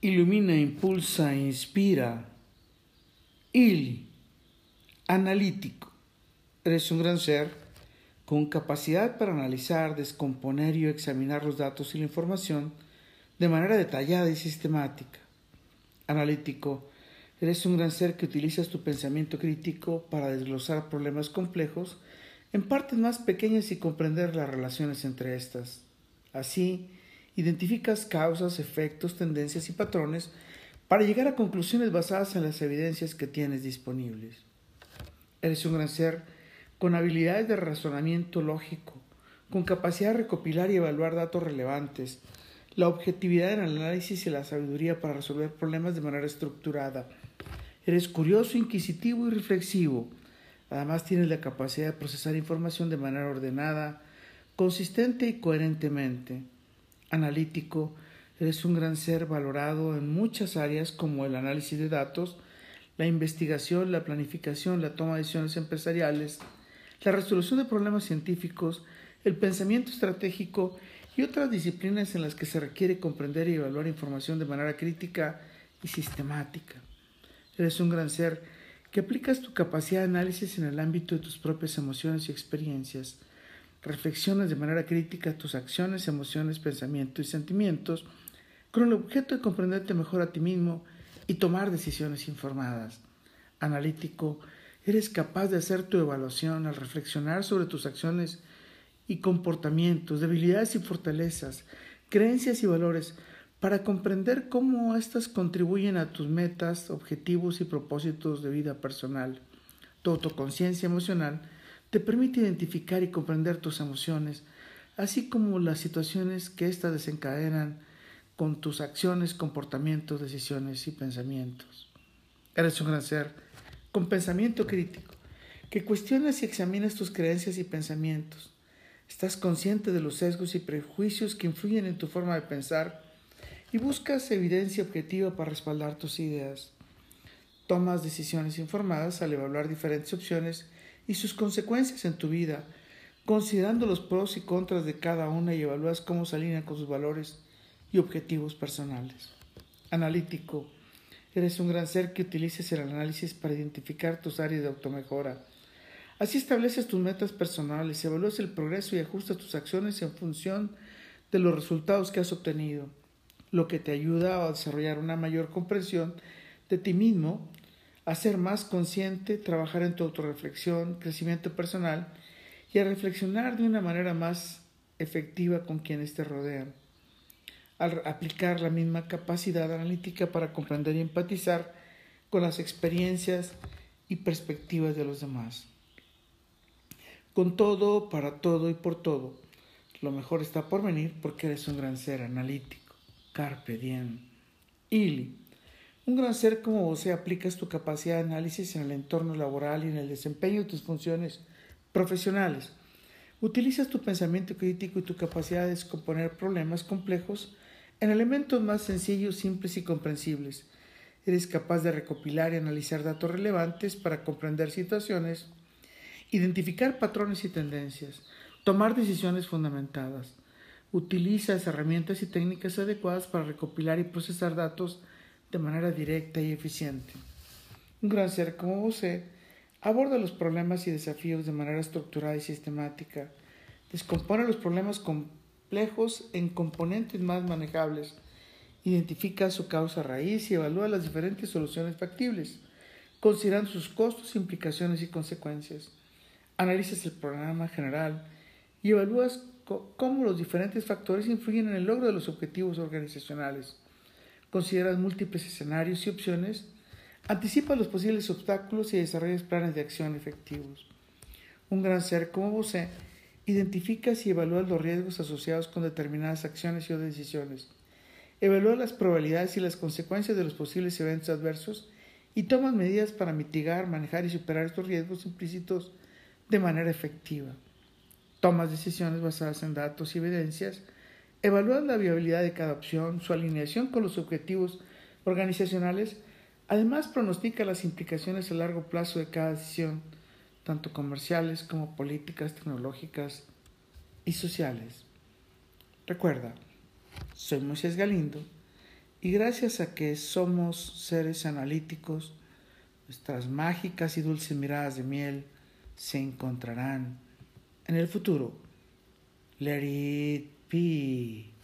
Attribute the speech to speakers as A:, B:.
A: ilumina, impulsa, inspira. Il, analítico. Eres un gran ser con capacidad para analizar, descomponer y examinar los datos y la información de manera detallada y sistemática. Analítico. Eres un gran ser que utilizas tu pensamiento crítico para desglosar problemas complejos en partes más pequeñas y comprender las relaciones entre estas. Así, identificas causas, efectos, tendencias y patrones para llegar a conclusiones basadas en las evidencias que tienes disponibles. Eres un gran ser con habilidades de razonamiento lógico, con capacidad de recopilar y evaluar datos relevantes, la objetividad en el análisis y la sabiduría para resolver problemas de manera estructurada. Eres curioso, inquisitivo y reflexivo. Además tienes la capacidad de procesar información de manera ordenada, consistente y coherentemente analítico, eres un gran ser valorado en muchas áreas como el análisis de datos, la investigación, la planificación, la toma de decisiones empresariales, la resolución de problemas científicos, el pensamiento estratégico y otras disciplinas en las que se requiere comprender y evaluar información de manera crítica y sistemática. Eres un gran ser que aplicas tu capacidad de análisis en el ámbito de tus propias emociones y experiencias, reflexiones de manera crítica tus acciones, emociones, pensamientos y sentimientos con el objeto de comprenderte mejor a ti mismo y tomar decisiones informadas. Analítico, eres capaz de hacer tu evaluación al reflexionar sobre tus acciones y comportamientos, debilidades y fortalezas, creencias y valores, para comprender cómo éstas contribuyen a tus metas, objetivos y propósitos de vida personal. Tu autoconciencia emocional te permite identificar y comprender tus emociones, así como las situaciones que éstas desencadenan con tus acciones, comportamientos, decisiones y pensamientos. Eres un gran ser con pensamiento crítico, que cuestionas y examinas tus creencias y pensamientos. Estás consciente de los sesgos y prejuicios que influyen en tu forma de pensar y buscas evidencia objetiva para respaldar tus ideas. Tomas decisiones informadas al evaluar diferentes opciones y sus consecuencias en tu vida, considerando los pros y contras de cada una y evalúas cómo se alinean con sus valores y objetivos personales. Analítico. Eres un gran ser que utilices el análisis para identificar tus áreas de automejora. Así estableces tus metas personales, evalúas el progreso y ajustas tus acciones en función de los resultados que has obtenido, lo que te ayuda a desarrollar una mayor comprensión de ti mismo a ser más consciente, trabajar en tu autorreflexión, crecimiento personal y a reflexionar de una manera más efectiva con quienes te rodean. Al aplicar la misma capacidad analítica para comprender y empatizar con las experiencias y perspectivas de los demás. Con todo, para todo y por todo, lo mejor está por venir porque eres un gran ser analítico. Carpe diem. Ili. Un gran ser como vos aplicas tu capacidad de análisis en el entorno laboral y en el desempeño de tus funciones profesionales. Utilizas tu pensamiento crítico y tu capacidad de descomponer problemas complejos en elementos más sencillos, simples y comprensibles. Eres capaz de recopilar y analizar datos relevantes para comprender situaciones, identificar patrones y tendencias, tomar decisiones fundamentadas. Utilizas herramientas y técnicas adecuadas para recopilar y procesar datos de manera directa y eficiente. Un gran ser como usted aborda los problemas y desafíos de manera estructurada y sistemática, descompone los problemas complejos en componentes más manejables, identifica su causa raíz y evalúa las diferentes soluciones factibles, considerando sus costos, implicaciones y consecuencias. Analizas el programa general y evalúas cómo los diferentes factores influyen en el logro de los objetivos organizacionales consideras múltiples escenarios y opciones, anticipa los posibles obstáculos y desarrollas planes de acción efectivos. Un gran ser como vos identificas y evalúas los riesgos asociados con determinadas acciones y o decisiones. Evalúa las probabilidades y las consecuencias de los posibles eventos adversos y tomas medidas para mitigar, manejar y superar estos riesgos implícitos de manera efectiva. Tomas decisiones basadas en datos y evidencias Evalúas la viabilidad de cada opción, su alineación con los objetivos organizacionales, además pronostica las implicaciones a largo plazo de cada decisión, tanto comerciales como políticas, tecnológicas y sociales. Recuerda, soy Moisés Galindo Y gracias a que somos seres analíticos, nuestras mágicas y dulces miradas de miel se encontrarán en el futuro. Let be.